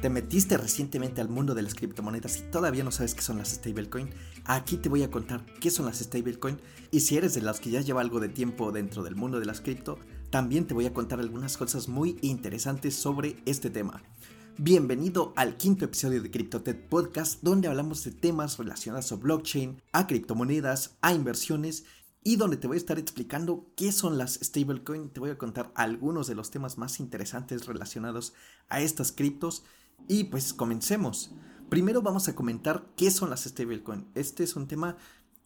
¿Te metiste recientemente al mundo de las criptomonedas y todavía no sabes qué son las stablecoin? Aquí te voy a contar qué son las stablecoin y si eres de las que ya lleva algo de tiempo dentro del mundo de las cripto, también te voy a contar algunas cosas muy interesantes sobre este tema. Bienvenido al quinto episodio de CryptoTed Podcast, donde hablamos de temas relacionados a blockchain, a criptomonedas, a inversiones y donde te voy a estar explicando qué son las stablecoin. Te voy a contar algunos de los temas más interesantes relacionados a estas criptos y pues comencemos. Primero vamos a comentar qué son las stablecoin. Este es un tema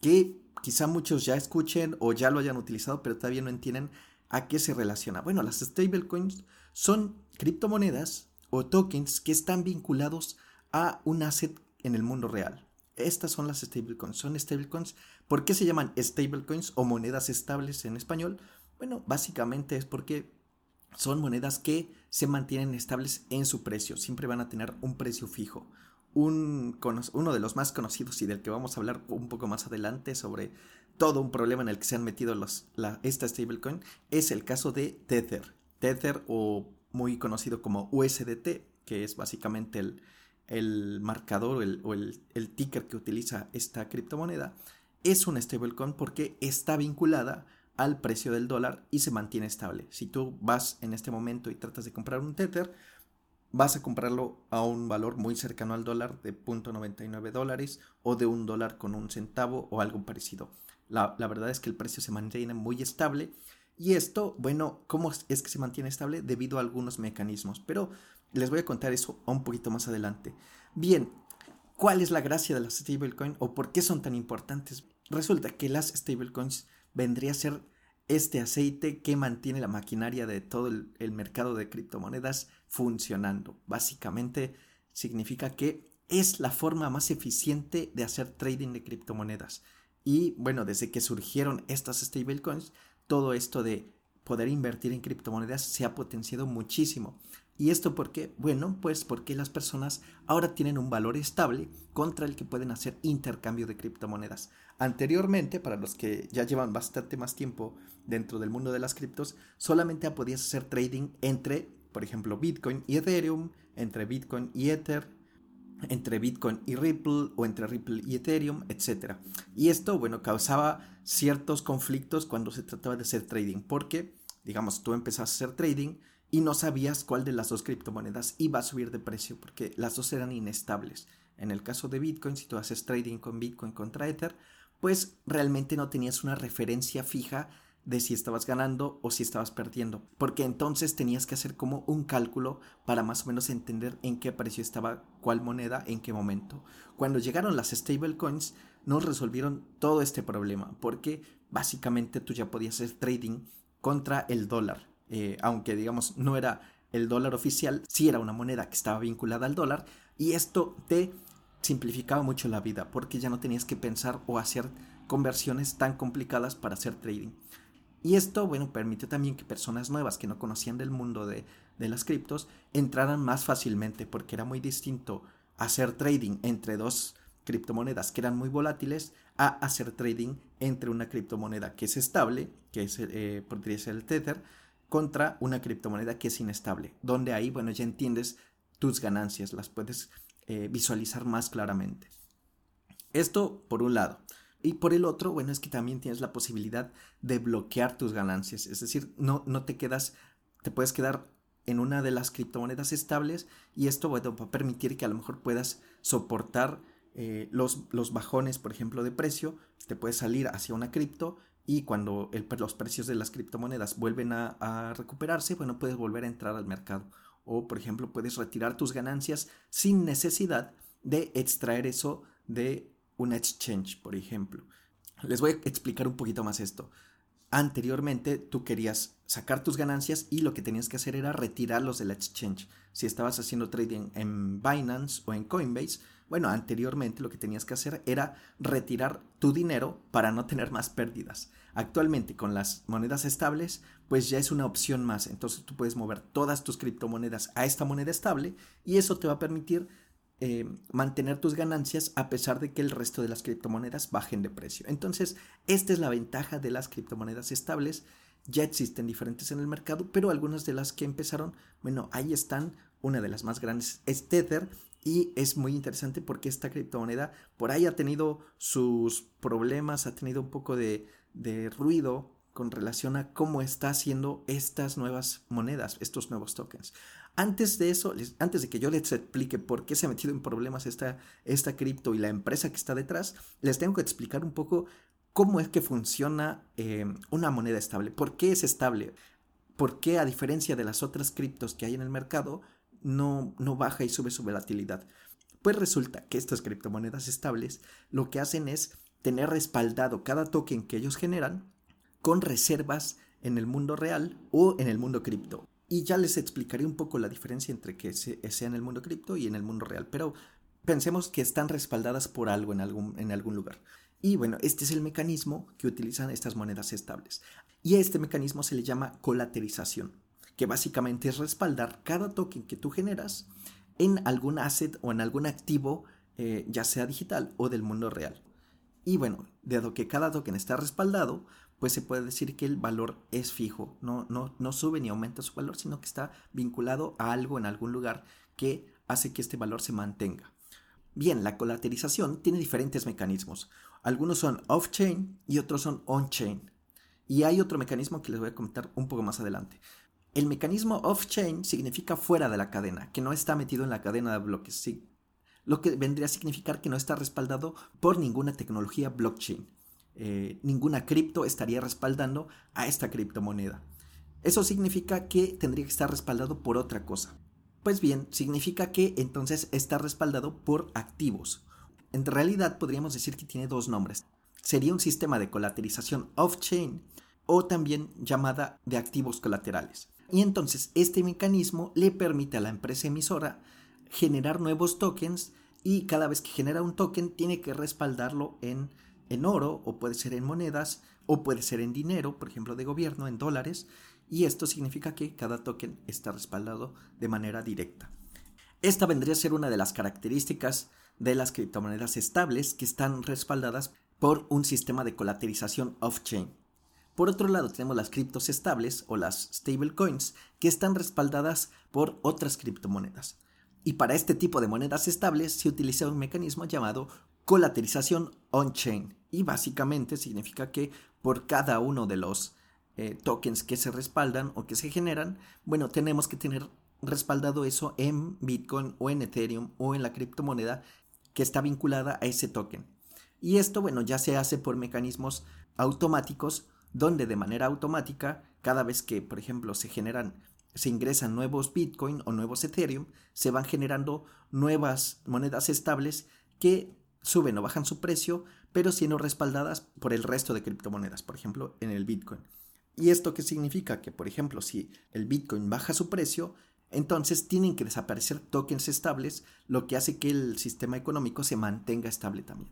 que quizá muchos ya escuchen o ya lo hayan utilizado, pero todavía no entienden a qué se relaciona. Bueno, las stablecoins son criptomonedas o tokens que están vinculados a un asset en el mundo real. Estas son las stablecoins. Son stablecoins. ¿Por qué se llaman stablecoins o monedas estables en español? Bueno, básicamente es porque son monedas que se mantienen estables en su precio, siempre van a tener un precio fijo. Un, uno de los más conocidos y del que vamos a hablar un poco más adelante sobre todo un problema en el que se han metido los, esta stablecoin es el caso de Tether. Tether o muy conocido como USDT, que es básicamente el, el marcador o, el, el ticker que utiliza esta criptomoneda, es una stablecoin porque está vinculada al precio del dólar y se mantiene estable. Si tú vas en este momento y tratas de comprar un Tether, vas a comprarlo a un valor muy cercano al dólar de 0.99 dólares o de un dólar con un centavo o algo parecido. La, la, verdad es que el precio se mantiene muy estable y esto, bueno, ¿cómo es que se mantiene estable? Debido a algunos mecanismos, pero les voy a contar eso un poquito más adelante. Bien, ¿cuál es la gracia de las stablecoins o por qué son tan importantes? Resulta que las stablecoins vendría a ser este aceite que mantiene la maquinaria de todo el, mercado de criptomonedas funcionando. Básicamente significa que es la forma más eficiente de hacer trading de criptomonedas. Y bueno, desde que surgieron estas stablecoins, todo esto de poder invertir en criptomonedas se ha potenciado muchísimo. ¿Y esto por qué? Bueno, pues porque las personas ahora tienen un valor estable contra el que pueden hacer intercambio de criptomonedas. Anteriormente, para los que ya llevan bastante más tiempo dentro del mundo de las criptos, solamente podías hacer trading entre, por ejemplo, Bitcoin y Ethereum, entre Bitcoin y Ether, entre Bitcoin y Ripple o entre Ripple y Ethereum, etc. Y esto, bueno, causaba ciertos conflictos cuando se trataba de hacer trading, porque, digamos, tú empezas a hacer trading, y no sabías cuál de las dos criptomonedas iba a subir de precio porque las dos eran inestables. En el caso de Bitcoin, si tú haces trading con Bitcoin contra Ether, pues realmente no tenías una referencia fija de si estabas ganando o si estabas perdiendo, porque entonces tenías que hacer como un cálculo para más o menos entender en qué precio estaba cuál moneda en qué momento. Cuando llegaron las stablecoins, nos resolvieron todo este problema, porque básicamente tú ya podías hacer trading contra el dólar eh, aunque digamos no era el dólar oficial, sí era una moneda que estaba vinculada al dólar y esto te simplificaba mucho la vida porque ya no tenías que pensar o hacer conversiones tan complicadas para hacer trading. Y esto, bueno, permitió también que personas nuevas que no conocían del mundo de, de las criptos entraran más fácilmente porque era muy distinto hacer trading entre dos criptomonedas que eran muy volátiles a hacer trading entre una criptomoneda que es estable, que es, eh, podría ser el Tether, contra una criptomoneda que es inestable, donde ahí, bueno, ya entiendes tus ganancias, las puedes eh, visualizar más claramente. Esto por un lado. Y por el otro, bueno, es que también tienes la posibilidad de bloquear tus ganancias. Es decir, no, no te quedas, te puedes quedar en una de las criptomonedas estables y esto va a permitir que a lo mejor puedas soportar eh, los, los bajones, por ejemplo, de precio. Te puedes salir hacia una cripto y cuando los precios de las criptomonedas vuelven a, recuperarse, bueno, puedes volver a entrar al mercado. O, por ejemplo, puedes retirar tus ganancias sin necesidad de extraer eso de un exchange, por ejemplo. Les voy a explicar un poquito más esto. Anteriormente tú querías sacar tus ganancias y lo que tenías que hacer era retirarlos del exchange. Si estabas haciendo trading en Binance o en Coinbase, bueno, anteriormente lo que tenías que hacer era retirar tu dinero para no tener más pérdidas. Actualmente con las monedas estables, pues ya es una opción más. Entonces tú puedes mover todas tus criptomonedas a esta moneda estable y eso te va a permitir eh, mantener tus ganancias a pesar de que el resto de las criptomonedas bajen de precio. Entonces, esta es la ventaja de las criptomonedas estables. Ya existen diferentes en el mercado, pero algunas de las que empezaron, bueno, ahí están una de las más grandes es Tether y es muy interesante porque esta criptomoneda por ahí ha tenido sus problemas, ha tenido un poco de, de ruido con relación a cómo está haciendo estas nuevas monedas, estos nuevos tokens. Antes de eso, antes de que yo les explique por qué se ha metido en problemas esta, esta cripto y la empresa que está detrás, les tengo que explicar un poco cómo es que funciona eh, una moneda estable, por qué es estable, por qué a diferencia de las otras criptos que hay en el mercado, no, no baja y sube su volatilidad. Pues resulta que estas criptomonedas estables lo que hacen es tener respaldado cada token que ellos generan con reservas en el mundo real o en el mundo cripto. Y ya les explicaré un poco la diferencia entre que sea en el mundo cripto y en el mundo real. Pero pensemos que están respaldadas por algo en algún, en algún lugar. Y bueno, este es el mecanismo que utilizan estas monedas estables. Y a este mecanismo se le llama colaterización, que básicamente es respaldar cada token que tú generas en algún asset o en algún activo, eh, ya sea digital o del mundo real. Y bueno, dado que cada token está respaldado, pues se puede decir que el valor es fijo, no, no, no sube ni aumenta su valor, sino que está vinculado a algo en algún lugar que hace que este valor se mantenga. Bien, la colaterización tiene diferentes mecanismos. Algunos son off-chain y otros son on-chain. Y hay otro mecanismo que les voy a comentar un poco más adelante. El mecanismo off-chain significa fuera de la cadena, que no está metido en la cadena de bloques, sí. lo que vendría a significar que no está respaldado por ninguna tecnología blockchain. Eh, ninguna cripto estaría respaldando a esta criptomoneda. Eso significa que tendría que estar respaldado por otra cosa. Pues bien, significa que entonces está respaldado por activos. En realidad podríamos decir que tiene dos nombres. Sería un sistema de colaterización off-chain o también llamada de activos colaterales. Y entonces este mecanismo le permite a la empresa emisora generar nuevos tokens y cada vez que genera un token tiene que respaldarlo en en oro o puede ser en monedas o puede ser en dinero, por ejemplo, de gobierno, en dólares, y esto significa que cada token está respaldado de manera directa. Esta vendría a ser una de las características de las criptomonedas estables que están respaldadas por un sistema de colaterización off-chain. Por otro lado, tenemos las criptos estables o las stablecoins que están respaldadas por otras criptomonedas. Y para este tipo de monedas estables se utiliza un mecanismo llamado colaterización on-chain. Y básicamente significa que por cada uno de los eh, tokens que se respaldan o que se generan, bueno, tenemos que tener respaldado eso en Bitcoin o en Ethereum o en la criptomoneda que está vinculada a ese token. Y esto, bueno, ya se hace por mecanismos automáticos donde de manera automática, cada vez que, por ejemplo, se generan, se ingresan nuevos Bitcoin o nuevos Ethereum, se van generando nuevas monedas estables que suben o bajan su precio, pero siendo respaldadas por el resto de criptomonedas, por ejemplo, en el Bitcoin. ¿Y esto qué significa? Que, por ejemplo, si el Bitcoin baja su precio, entonces tienen que desaparecer tokens estables, lo que hace que el sistema económico se mantenga estable también.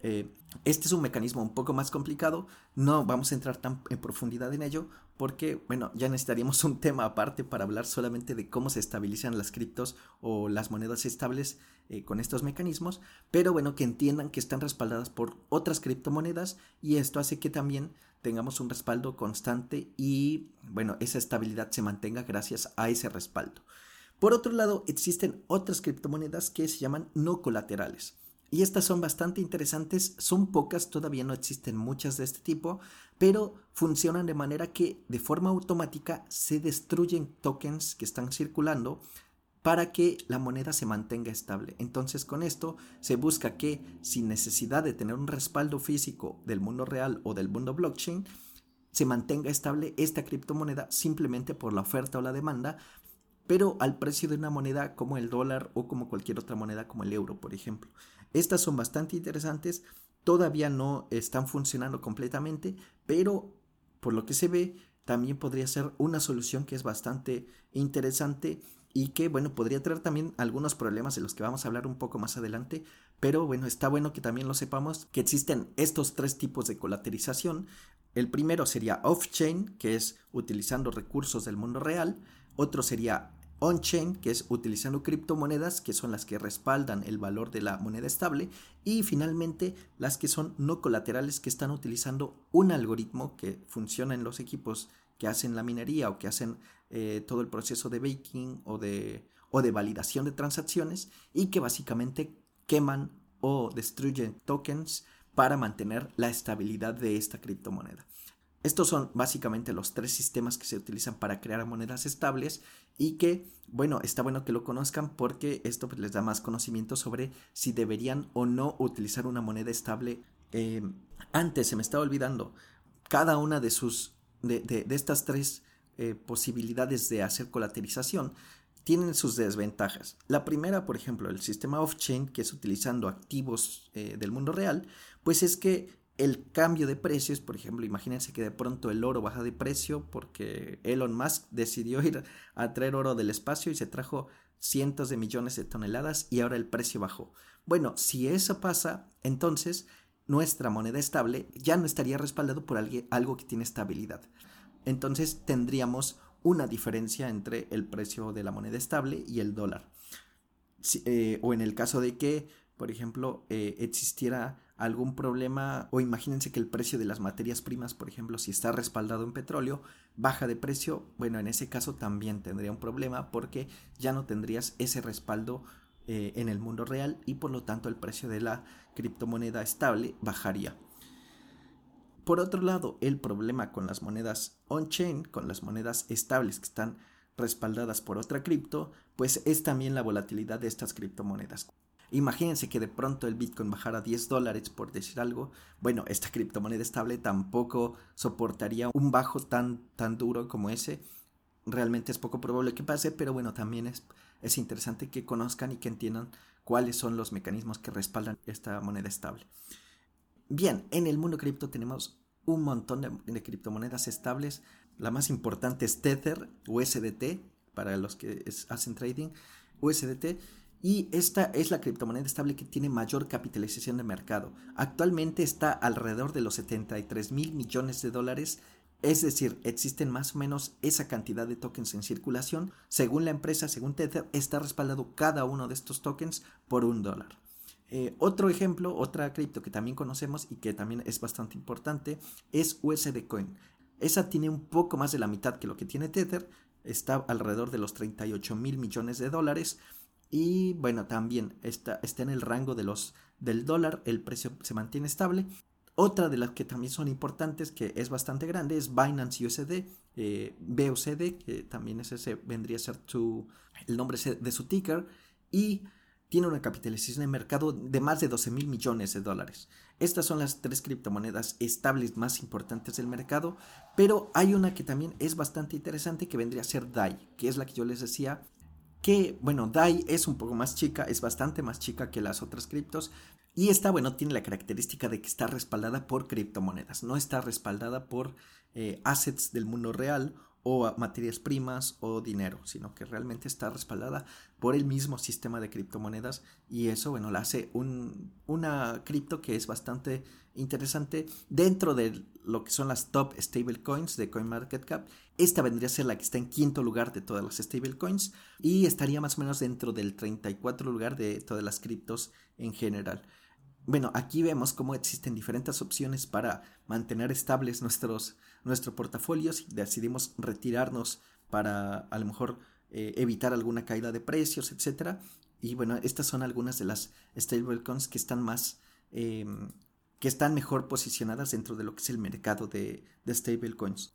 Eh, este es un mecanismo un poco más complicado, no vamos a entrar tan en profundidad en ello porque, bueno, ya necesitaríamos un tema aparte para hablar solamente de cómo se estabilizan las criptos o las monedas estables eh, con estos mecanismos, pero bueno, que entiendan que están respaldadas por otras criptomonedas y esto hace que también tengamos un respaldo constante y, bueno, esa estabilidad se mantenga gracias a ese respaldo. Por otro lado, existen otras criptomonedas que se llaman no colaterales. Y estas son bastante interesantes, son pocas, todavía no existen muchas de este tipo, pero funcionan de manera que de forma automática se destruyen tokens que están circulando para que la moneda se mantenga estable. Entonces con esto se busca que sin necesidad de tener un respaldo físico del mundo real o del mundo blockchain, se mantenga estable esta criptomoneda simplemente por la oferta o la demanda, pero al precio de una moneda como el dólar o como cualquier otra moneda como el euro, por ejemplo. Estas son bastante interesantes, todavía no están funcionando completamente, pero por lo que se ve, también podría ser una solución que es bastante interesante y que, bueno, podría traer también algunos problemas de los que vamos a hablar un poco más adelante, pero bueno, está bueno que también lo sepamos que existen estos tres tipos de colaterización. El primero sería off-chain, que es utilizando recursos del mundo real. Otro sería on-chain, que es utilizando criptomonedas, que son las que respaldan el valor de la moneda estable, y finalmente las que son no colaterales, que están utilizando un algoritmo que funciona en los equipos que hacen la minería o que hacen eh, todo el proceso de baking o de, o de validación de transacciones y que básicamente queman o destruyen tokens para mantener la estabilidad de esta criptomoneda. Estos son básicamente los tres sistemas que se utilizan para crear monedas estables y que, bueno, está bueno que lo conozcan porque esto pues, les da más conocimiento sobre si deberían o no utilizar una moneda estable. Eh, antes se me estaba olvidando, cada una de sus, de, estas tres eh, posibilidades de hacer colaterización tienen sus desventajas. La primera, por ejemplo, el sistema off-chain, que es utilizando activos eh, del mundo real, pues es que el cambio de precios, por ejemplo, imagínense que de pronto el oro baja de precio porque Elon Musk decidió ir a traer oro del espacio y se trajo cientos de millones de toneladas y ahora el precio bajó. Bueno, si eso pasa, entonces nuestra moneda estable ya no estaría respaldado por algo que tiene estabilidad. Entonces tendríamos una diferencia entre el precio de la moneda estable y el dólar. Eh, o en el caso de que, por ejemplo, eh, existiera algún problema o imagínense que el precio de las materias primas, por ejemplo, si está respaldado en petróleo, baja de precio, bueno, en ese caso también tendría un problema porque ya no tendrías ese respaldo eh, en el mundo real y por lo tanto el precio de la criptomoneda estable bajaría. Por otro lado, el problema con las monedas on-chain, con las monedas estables que están respaldadas por otra cripto, pues es también la volatilidad de estas criptomonedas. Imagínense que de pronto el Bitcoin bajara 10 dólares por decir algo. Bueno, esta criptomoneda estable tampoco soportaría un bajo tan, tan duro como ese. Realmente es poco probable que pase, pero bueno, también es, es interesante que conozcan y que entiendan cuáles son los mecanismos que respaldan esta moneda estable. Bien, en el mundo cripto tenemos un montón de, criptomonedas estables. La más importante es Tether, USDT, para los que hacen trading, USDT. Y esta es la criptomoneda estable que tiene mayor capitalización de mercado. Actualmente está alrededor de los 73 mil millones de dólares. Es decir, existen más o menos esa cantidad de tokens en circulación. Según la empresa, según Tether, está respaldado cada uno de estos tokens por un dólar. Eh, otro ejemplo, otra cripto que también conocemos y que también es bastante importante es USD Coin. Esa tiene un poco más de la mitad que lo que tiene Tether, está alrededor de los 38 mil millones de dólares y bueno, también está, está en el rango de los, del dólar, el precio se mantiene estable. Otra de las que también son importantes, que es bastante grande, es Binance USD, eh, BUSD, que también es vendría a ser el nombre de su ticker. Y tiene una capitalización de mercado de más de 12 mil millones de dólares. Estas son las tres criptomonedas estables más importantes del mercado, pero hay una que también es bastante interesante que vendría a ser DAI, que es la que yo les decía que, bueno, DAI es un poco más chica, es bastante más chica que las otras criptos, y esta, bueno, tiene la característica de que está respaldada por criptomonedas, no está respaldada por eh, assets del mundo real o materias primas o dinero, sino que realmente está respaldada por el mismo sistema de criptomonedas y eso, bueno, la hace un, una cripto que es bastante interesante dentro de lo que son las top stablecoins de CoinMarketCap. Esta vendría a ser la que está en quinto lugar de todas las stablecoins y estaría más o menos dentro del 34 lugar de todas las criptos en general. Bueno, aquí vemos cómo existen diferentes opciones para mantener estables nuestros, nuestro portafolio si decidimos retirarnos para a lo mejor eh, evitar alguna caída de precios, etc. Y bueno, estas son algunas de las stablecoins que están más, em, que están mejor posicionadas dentro de lo que es el mercado de, de stablecoins.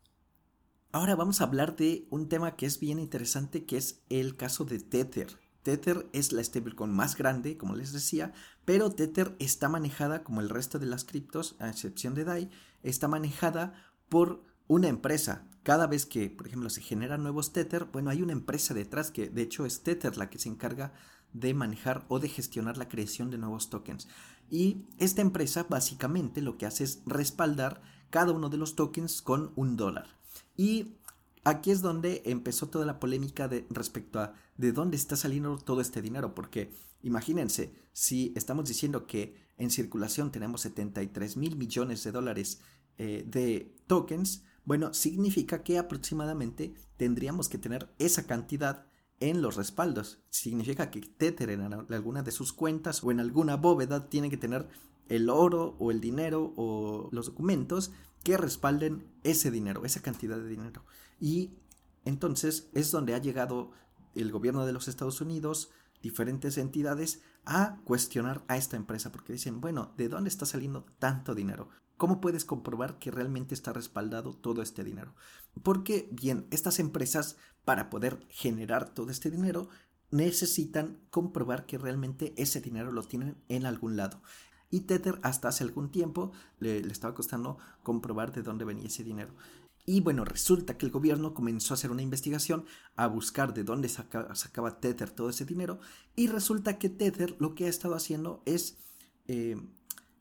Ahora vamos a hablar de un tema que es bien interesante, que es el caso de Tether. Tether es la stablecoin más grande, como les decía, pero Tether está manejada, como el resto de las criptos, a excepción de DAI, está manejada por una empresa. Cada vez que, por ejemplo, se generan nuevos Tether, bueno, hay una empresa detrás que de hecho es Tether la que se encarga de manejar o de gestionar la creación de nuevos tokens. Y esta empresa básicamente lo que hace es respaldar cada uno de los tokens con un dólar. Y aquí es donde empezó toda la polémica de, respecto a de dónde está saliendo todo este dinero, porque imagínense, si estamos diciendo que en circulación tenemos 73 mil millones de dólares eh, de tokens, bueno, significa que aproximadamente tendríamos que tener esa cantidad en los respaldos. Significa que Tether en alguna de sus cuentas o en alguna bóveda tiene que tener el oro o el dinero o los documentos que respalden ese dinero, esa cantidad de dinero. Y entonces es donde ha llegado el gobierno de los Estados Unidos, diferentes entidades, a cuestionar a esta empresa porque dicen, bueno, ¿de dónde está saliendo tanto dinero? ¿Cómo puedes comprobar que realmente está respaldado todo este dinero? Porque, bien, estas empresas, para poder generar todo este dinero, necesitan comprobar que realmente ese dinero lo tienen en algún lado. Y Tether hasta hace algún tiempo le, estaba costando comprobar de dónde venía ese dinero. Y bueno, resulta que el gobierno comenzó a hacer una investigación a buscar de dónde sacaba Tether todo ese dinero. Y resulta que Tether lo que ha estado haciendo es eh,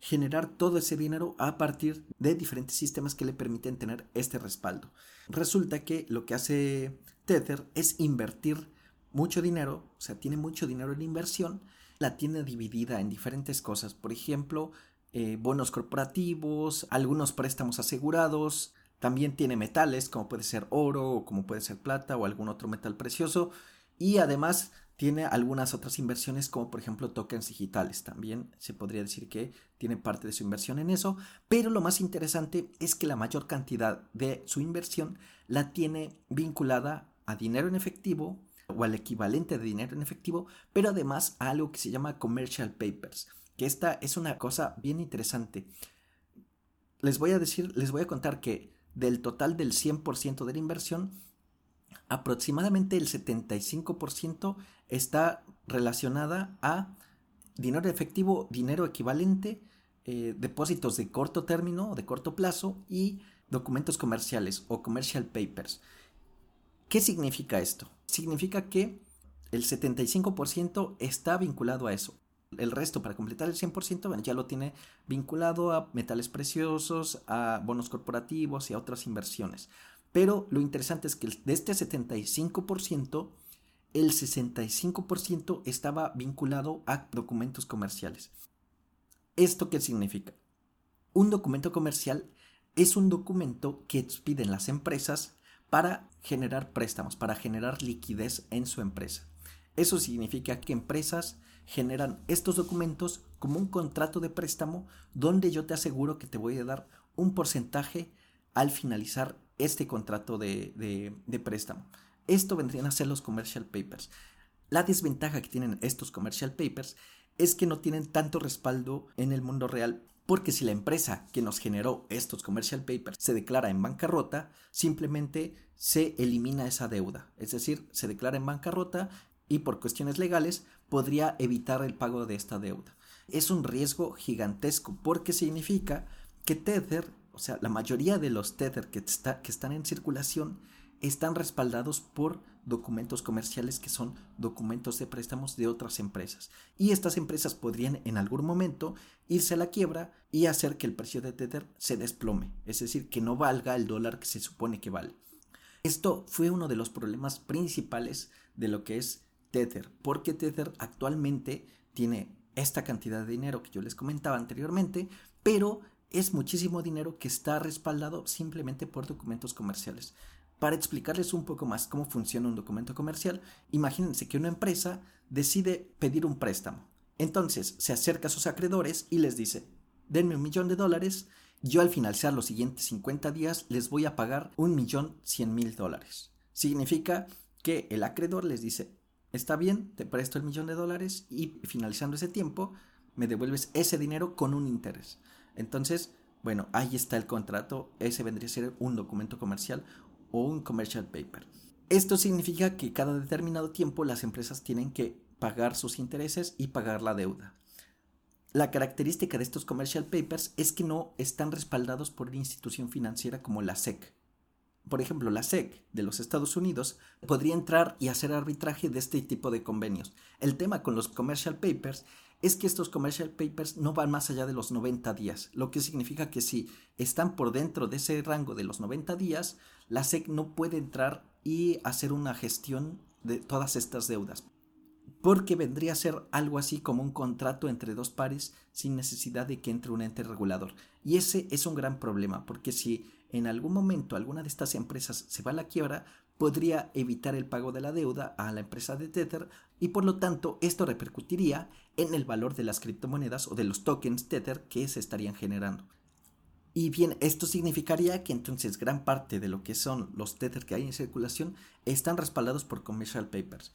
generar todo ese dinero a partir de diferentes sistemas que le permiten tener este respaldo. Resulta que lo que hace Tether es invertir mucho dinero, o sea, tiene mucho dinero en inversión, la tiene dividida en diferentes cosas, por ejemplo, eh, bonos corporativos, algunos préstamos asegurados, también tiene metales como puede ser oro o como puede ser plata o algún otro metal precioso y además tiene algunas otras inversiones como por ejemplo tokens digitales. También se podría decir que tiene parte de su inversión en eso, pero lo más interesante es que la mayor cantidad de su inversión la tiene vinculada a dinero en efectivo o al equivalente de dinero en efectivo, pero además a algo que se llama commercial papers, que esta es una cosa bien interesante. Les voy a decir, les voy a contar que del total del 100% de la inversión, aproximadamente el 75% está relacionada a dinero efectivo, dinero equivalente, eh, depósitos de corto término o de corto plazo y documentos comerciales o commercial papers. ¿Qué significa esto? Significa que el 75% está vinculado a eso. El resto, para completar el 100%, ya lo tiene vinculado a metales preciosos, a bonos corporativos y a otras inversiones. Pero lo interesante es que de este 75%, el 65% estaba vinculado a documentos comerciales. ¿Esto qué significa? Un documento comercial es un documento que piden las empresas para generar préstamos, para generar liquidez en su empresa. Eso significa que empresas generan estos documentos como un contrato de préstamo donde yo te aseguro que te voy a dar un porcentaje al finalizar este contrato de, préstamo. Esto vendrían a ser los commercial papers. La desventaja que tienen estos commercial papers es que no tienen tanto respaldo en el mundo real porque si la empresa que nos generó estos commercial papers se declara en bancarrota, simplemente se elimina esa deuda. Es decir, se declara en bancarrota y por cuestiones legales podría evitar el pago de esta deuda. Es un riesgo gigantesco porque significa que Tether, o sea, la mayoría de los Tether que, que están en circulación, están respaldados por documentos comerciales que son documentos de préstamos de otras empresas. Y estas empresas podrían en algún momento irse a la quiebra y hacer que el precio de Tether se desplome, es decir, que no valga el dólar que se supone que vale. Esto fue uno de los problemas principales de lo que es Tether, porque Tether actualmente tiene esta cantidad de dinero que yo les comentaba anteriormente, pero es muchísimo dinero que está respaldado simplemente por documentos comerciales. Para explicarles un poco más cómo funciona un documento comercial, imagínense que una empresa decide pedir un préstamo. Entonces se acerca a sus acreedores y les dice, denme un millón de dólares, yo al finalizar los siguientes 50 días les voy a pagar un millón cien mil dólares. Significa que el acreedor les dice, está bien, te presto el millón de dólares y finalizando ese tiempo me devuelves ese dinero con un interés. Entonces, bueno, ahí está el contrato, ese vendría a ser un documento comercial o un commercial paper. Esto significa que cada determinado tiempo las empresas tienen que pagar sus intereses y pagar la deuda. La característica de estos commercial papers es que no están respaldados por una institución financiera como la SEC. Por ejemplo, la SEC de los Estados Unidos podría entrar y hacer arbitraje de este tipo de convenios. El tema con los commercial papers es que estos commercial papers no van más allá de los 90 días, lo que significa que si están por dentro de ese rango de los 90 días, la SEC no puede entrar y hacer una gestión de todas estas deudas, porque vendría a ser algo así como un contrato entre dos pares sin necesidad de que entre un ente regulador. Y ese es un gran problema, porque si en algún momento alguna de estas empresas se va a la quiebra, podría evitar el pago de la deuda a la empresa de Tether y por lo tanto esto repercutiría en el valor de las criptomonedas o de los tokens Tether que se estarían generando. Y bien, esto significaría que entonces gran parte de lo que son los Tether que hay en circulación están respaldados por commercial papers.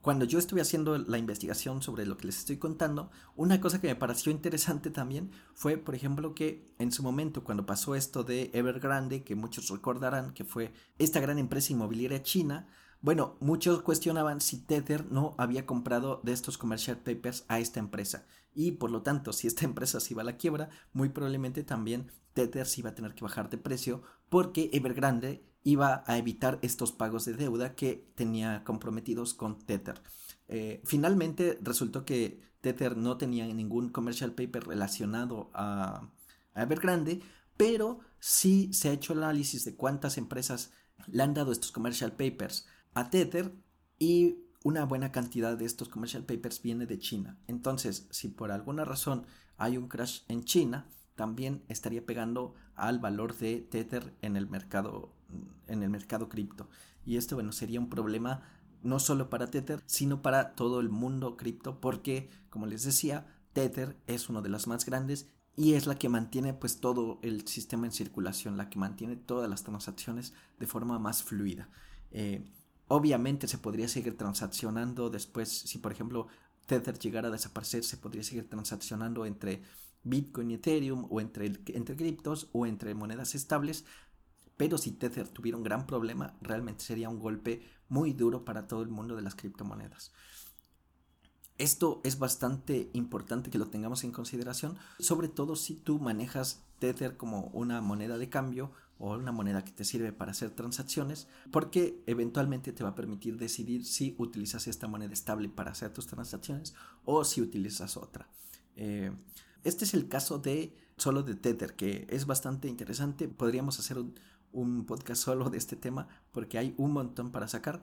Cuando yo estuve haciendo la investigación sobre lo que les estoy contando, una cosa que me pareció interesante también fue, por ejemplo, que en su momento cuando pasó esto de Evergrande, que muchos recordarán que fue esta gran empresa inmobiliaria china, bueno, muchos cuestionaban si Tether no había comprado de estos commercial papers a esta empresa. Y por lo tanto, si esta empresa se iba a la quiebra, muy probablemente también Tether se iba a tener que bajar de precio porque Evergrande iba a evitar estos pagos de deuda que tenía comprometidos con Tether. Eh, finalmente resultó que Tether no tenía ningún commercial paper relacionado a, a Evergrande, pero sí se ha hecho el análisis de cuántas empresas le han dado estos commercial papers a Tether y una buena cantidad de estos commercial papers viene de China. Entonces, si por alguna razón hay un crash en China, también estaría pegando al valor de Tether en el mercado en el mercado cripto. Y esto bueno, sería un problema no solo para Tether, sino para todo el mundo cripto porque como les decía, Tether es uno de los más grandes y es la que mantiene pues todo el sistema en circulación, la que mantiene todas las transacciones de forma más fluida. Eh, obviamente se podría seguir transaccionando después, si por ejemplo Tether llegara a desaparecer, se podría seguir transaccionando entre Bitcoin y Ethereum o entre, entre criptos o entre monedas estables, pero si Tether tuviera un gran problema, realmente sería un golpe muy duro para todo el mundo de las criptomonedas. Esto es bastante importante que lo tengamos en consideración, sobre todo si tú manejas Tether como una moneda de cambio o una moneda que te sirve para hacer transacciones, porque eventualmente te va a permitir decidir si utilizas esta moneda estable para hacer tus transacciones o si utilizas otra. Eh, este es el caso de solo de Tether, que es bastante interesante. Podríamos hacer un, un podcast solo de este tema porque hay un montón para sacar.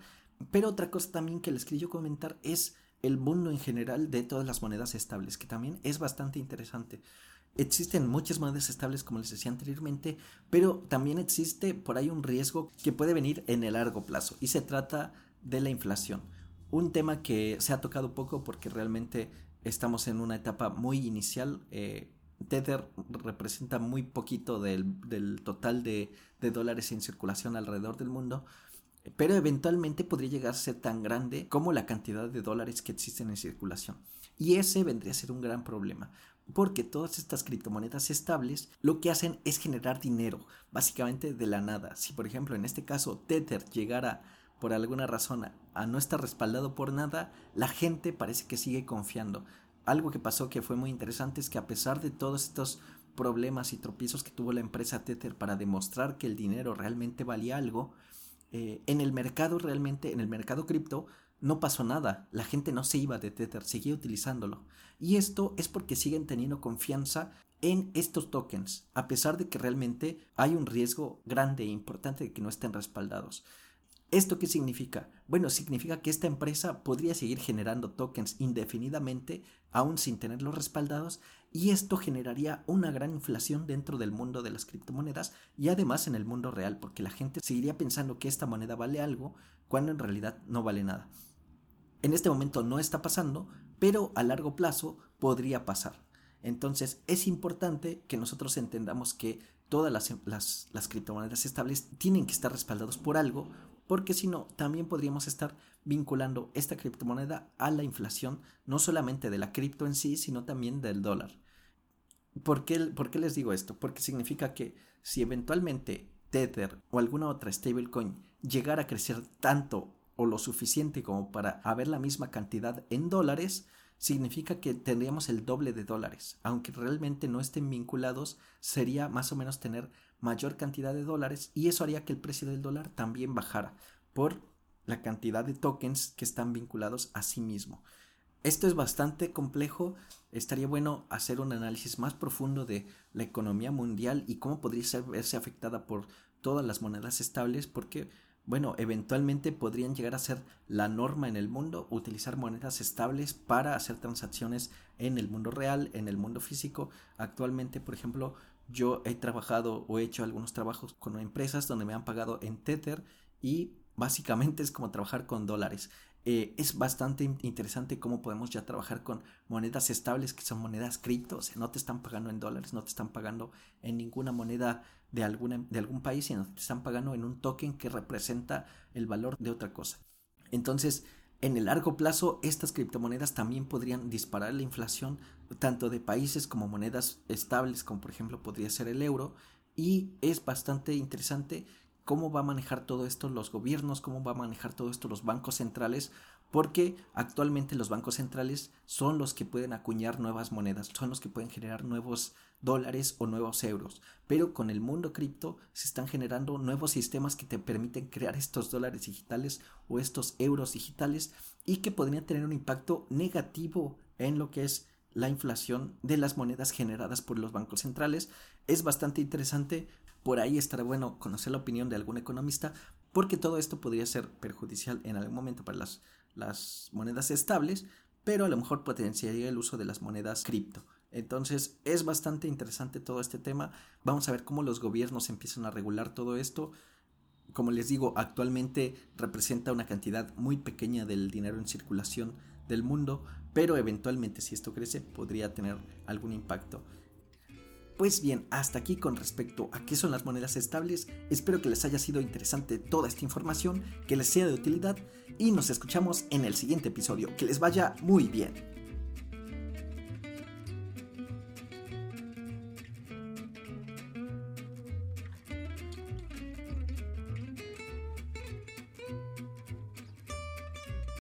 Pero otra cosa también que les quería comentar es el mundo en general de todas las monedas estables, que también es bastante interesante. Existen muchas monedas estables, como les decía anteriormente, pero también existe por ahí un riesgo que puede venir en el largo plazo y se trata de la inflación. Un tema que se ha tocado poco porque realmente estamos en una etapa muy inicial. Eh, Tether representa muy poquito del, total de, de, dólares en circulación alrededor del mundo, pero eventualmente podría llegar a ser tan grande como la cantidad de dólares que existen en circulación. Y ese vendría a ser un gran problema, porque todas estas criptomonedas estables lo que hacen es generar dinero, básicamente de la nada. Si por ejemplo en este caso Tether llegara por alguna razón a no estar respaldado por nada, la gente parece que sigue confiando. Algo que pasó que fue muy interesante es que a pesar de todos estos problemas y tropiezos que tuvo la empresa Tether para demostrar que el dinero realmente valía algo, eh, en el mercado realmente, en el mercado cripto, no pasó nada, la gente no se iba de Tether, seguía utilizándolo. Y esto es porque siguen teniendo confianza en estos tokens, a pesar de que realmente hay un riesgo grande e importante de que no estén respaldados. ¿Esto qué significa? Bueno, significa que esta empresa podría seguir generando tokens indefinidamente, aún sin tenerlos respaldados, y esto generaría una gran inflación dentro del mundo de las criptomonedas y además en el mundo real, porque la gente seguiría pensando que esta moneda vale algo cuando en realidad no vale nada. En este momento no está pasando, pero a largo plazo podría pasar. Entonces es importante que nosotros entendamos que todas las, criptomonedas estables tienen que estar respaldados por algo, porque si no, también podríamos estar vinculando esta criptomoneda a la inflación, no solamente de la cripto en sí, sino también del dólar. ¿Por qué, ¿Por qué les digo esto? Porque significa que si eventualmente Tether o alguna otra stablecoin llegara a crecer tanto o lo suficiente como para haber la misma cantidad en dólares, significa que tendríamos el doble de dólares. Aunque realmente no estén vinculados, sería más o menos tener mayor cantidad de dólares y eso haría que el precio del dólar también bajara por la cantidad de tokens que están vinculados a sí mismo. Esto es bastante complejo, estaría bueno hacer un análisis más profundo de la economía mundial y cómo podría verse afectada por todas las monedas estables porque bueno, eventualmente podrían llegar a ser la norma en el mundo, utilizar monedas estables para hacer transacciones en el mundo real, en el mundo físico. Actualmente, por ejemplo, yo he trabajado o he hecho algunos trabajos con empresas donde me han pagado en Tether y básicamente es como trabajar con dólares. Eh, es bastante interesante cómo podemos ya trabajar con monedas estables que son monedas cripto, o sea, no te están pagando en dólares, no te están pagando en ninguna moneda de, de algún país, sino te están pagando en un token que representa el valor de otra cosa. Entonces, en el largo plazo, estas criptomonedas también podrían disparar la inflación tanto de países como monedas estables, como por ejemplo podría ser el euro, y es bastante interesante cómo va a manejar todo esto los gobiernos, cómo va a manejar todo esto los bancos centrales, porque actualmente los bancos centrales son los que pueden acuñar nuevas monedas, son los que pueden generar nuevos dólares o nuevos euros. Pero con el mundo cripto se están generando nuevos sistemas que te permiten crear estos dólares digitales o estos euros digitales y que podrían tener un impacto negativo en lo que es la inflación de las monedas generadas por los bancos centrales. Es bastante interesante por ahí estará bueno conocer la opinión de algún economista, porque todo esto podría ser perjudicial en algún momento para las, monedas estables, pero a lo mejor potenciaría el uso de las monedas cripto. Entonces es bastante interesante todo este tema. Vamos a ver cómo los gobiernos empiezan a regular todo esto. Como les digo, actualmente representa una cantidad muy pequeña del dinero en circulación del mundo, pero eventualmente si esto crece podría tener algún impacto. Pues bien, hasta aquí con respecto a qué son las monedas estables, espero que les haya sido interesante toda esta información, que les sea de utilidad y nos escuchamos en el siguiente episodio. Que les vaya muy bien.